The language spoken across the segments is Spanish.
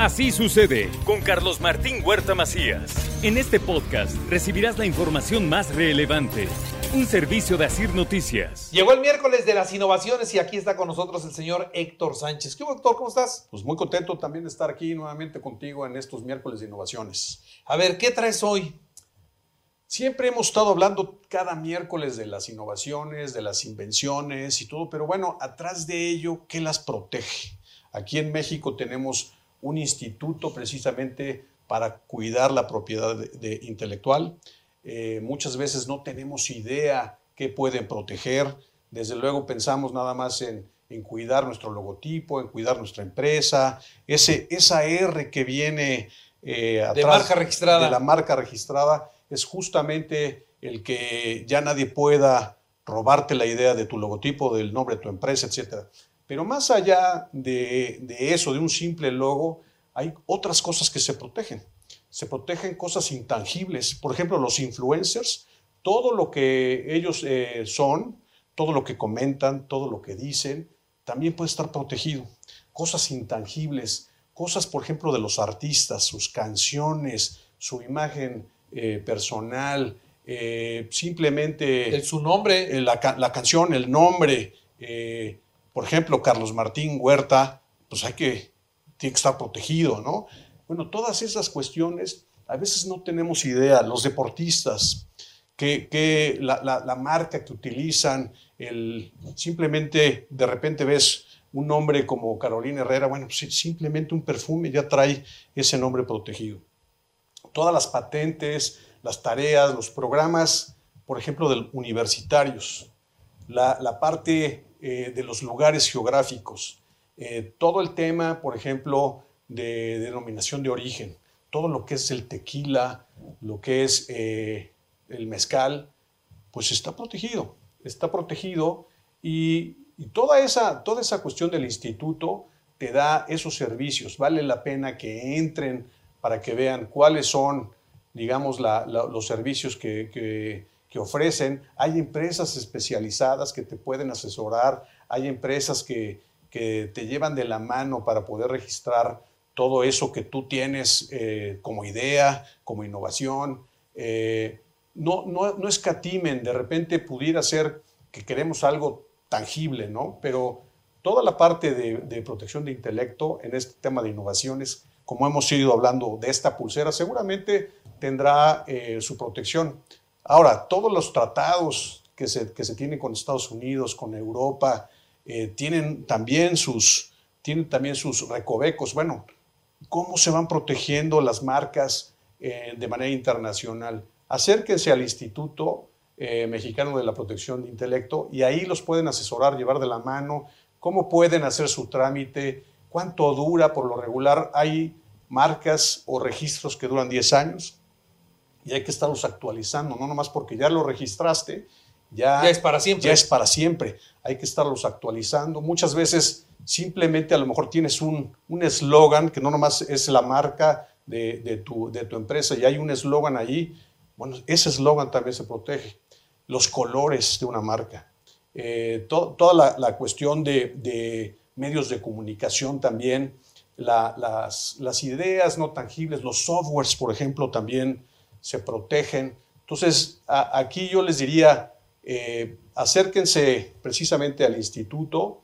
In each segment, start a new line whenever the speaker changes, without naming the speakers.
Así sucede con Carlos Martín Huerta Macías. En este podcast recibirás la información más relevante. Un servicio de Asir Noticias.
Llegó el miércoles de las innovaciones y aquí está con nosotros el señor Héctor Sánchez. ¿Qué hubo, Héctor? ¿Cómo estás?
Pues muy contento también de estar aquí nuevamente contigo en estos miércoles de innovaciones.
A ver, ¿qué traes hoy?
Siempre hemos estado hablando cada miércoles de las innovaciones, de las invenciones y todo, pero bueno, atrás de ello, ¿qué las protege? Aquí en México tenemos un instituto precisamente para cuidar la propiedad de, de intelectual. Eh, muchas veces no tenemos idea qué pueden proteger. Desde luego pensamos nada más en, en cuidar nuestro logotipo, en cuidar nuestra empresa, ese, esa R que viene eh, atrás
de marca registrada.
de la marca registrada es justamente el que ya nadie pueda robarte la idea de tu logotipo, del nombre de tu empresa, etc. Pero más allá de, de eso, de un simple logo, hay otras cosas que se protegen. Se protegen cosas intangibles. Por ejemplo, los influencers, todo lo que ellos eh, son, todo lo que comentan, todo lo que dicen, también puede estar protegido. Cosas intangibles, cosas, por ejemplo, de los artistas, sus canciones, su imagen eh, personal, eh, simplemente...
El, su nombre.
la, ca- la canción, el nombre. eh, por ejemplo, Carlos Martín Huerta, pues hay que, tiene que estar protegido, ¿no? Bueno, todas esas cuestiones, a veces no tenemos idea. Los deportistas, que, que la, la- la marca que utilizan, el, simplemente de repente ves un nombre como Carolina Herrera, bueno, pues simplemente un perfume ya trae ese nombre protegido. Todas las patentes, las tareas, los programas, por ejemplo, de universitarios, la, parte eh, de los lugares geográficos, eh, todo el tema, por ejemplo, de denominación de origen, todo lo que es el tequila, lo que es eh, el mezcal, pues está protegido, está protegido y, toda, esa, toda esa cuestión del instituto te da esos servicios. Vale la pena que entren para que vean cuáles son, digamos, los servicios que- que ofrecen. Hay empresas especializadas que te pueden asesorar, hay empresas que, que te llevan de la mano para poder registrar todo eso que tú tienes eh, como idea, como innovación. Eh, no, no, no escatimen, de repente pudiera ser que queremos algo tangible, ¿no? Pero toda la parte de, protección de intelecto en este tema de innovaciones, como hemos ido hablando de esta pulsera, seguramente tendrá eh, su protección. Ahora, todos los tratados que se, que se tienen con Estados Unidos, con Europa, eh, tienen, también sus, tienen también sus recovecos. Bueno, ¿cómo se van protegiendo las marcas eh, de manera internacional? Acérquense al Instituto eh, Mexicano de la Protección de Intelecto y ahí los pueden asesorar, llevar de la mano, cómo pueden hacer su trámite, cuánto dura por lo regular. Hay marcas o registros que duran 10 años y hay que estarlos actualizando, no nomás porque ya lo registraste, ya,
Ya es para siempre.
Ya es para siempre. Hay que estarlos actualizando. Muchas veces simplemente a lo mejor tienes un un eslogan que no nomás es la marca de, de tu, de tu empresa y hay un eslogan allí. Bueno, ese eslogan también se protege. Los colores de una marca. Eh, to- toda la, la cuestión de, de medios de comunicación también, la- las, las ideas no tangibles, los softwares, por ejemplo, también se protegen. Entonces, a- aquí yo les diría, eh, acérquense precisamente al instituto,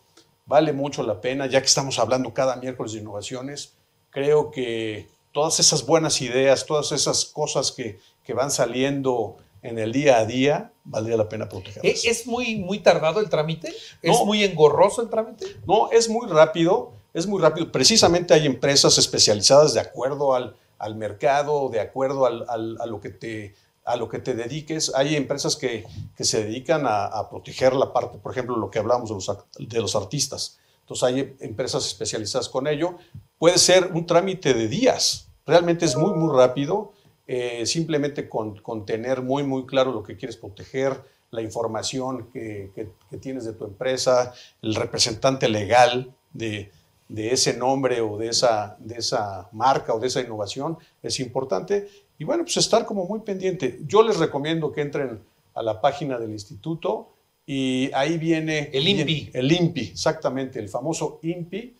vale mucho la pena, ya que estamos hablando cada miércoles de innovaciones, creo que todas esas buenas ideas, todas esas cosas que, que van saliendo en el día a día, valdría la pena protegerlas.
¿E- ¿Es muy, muy tardado el trámite? ¿Es
No.
muy engorroso el trámite?
No, es muy rápido, es muy rápido. Precisamente hay empresas especializadas de acuerdo al, al mercado, de acuerdo al- al- a, lo que te, a lo que te dediques. Hay empresas que, que se dedican a, proteger la parte, por ejemplo, lo que hablamos de los, de los artistas. Entonces hay empresas especializadas con ello. Puede ser un trámite de días. Realmente es muy, muy rápido. Eh, simplemente con, con, tener muy, muy claro lo que quieres proteger, la información que, que, tienes de tu empresa, el representante legal de, de, ese nombre o de esa, de esa marca o de esa innovación es importante. Y bueno, pues estar como muy pendiente. Yo les recomiendo que entren a la página del instituto y ahí viene...
El INPI.
El INPI, exactamente, el famoso INPI.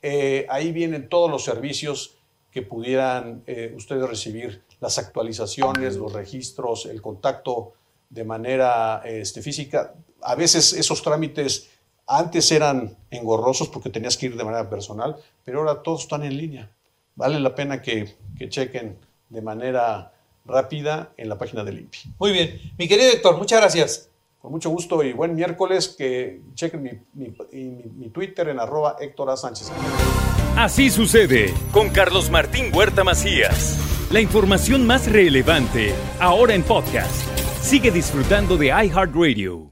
Eh, ahí vienen todos los servicios que pudieran eh, ustedes recibir, las actualizaciones, los registros, el contacto de manera este, física. A veces esos trámites antes eran engorrosos porque tenías que ir de manera personal, pero ahora todos están en línea. Vale la pena que, que chequen de manera rápida en la página del INPI.
Muy bien. Mi querido Héctor, muchas gracias.
Con mucho gusto y buen miércoles. Que chequen mi, mi, mi, mi Twitter en arroba Héctor A. Sánchez.
Así sucede con Carlos Martín Huerta Macías. La información más relevante ahora en podcast. Sigue disfrutando de iHeartRadio.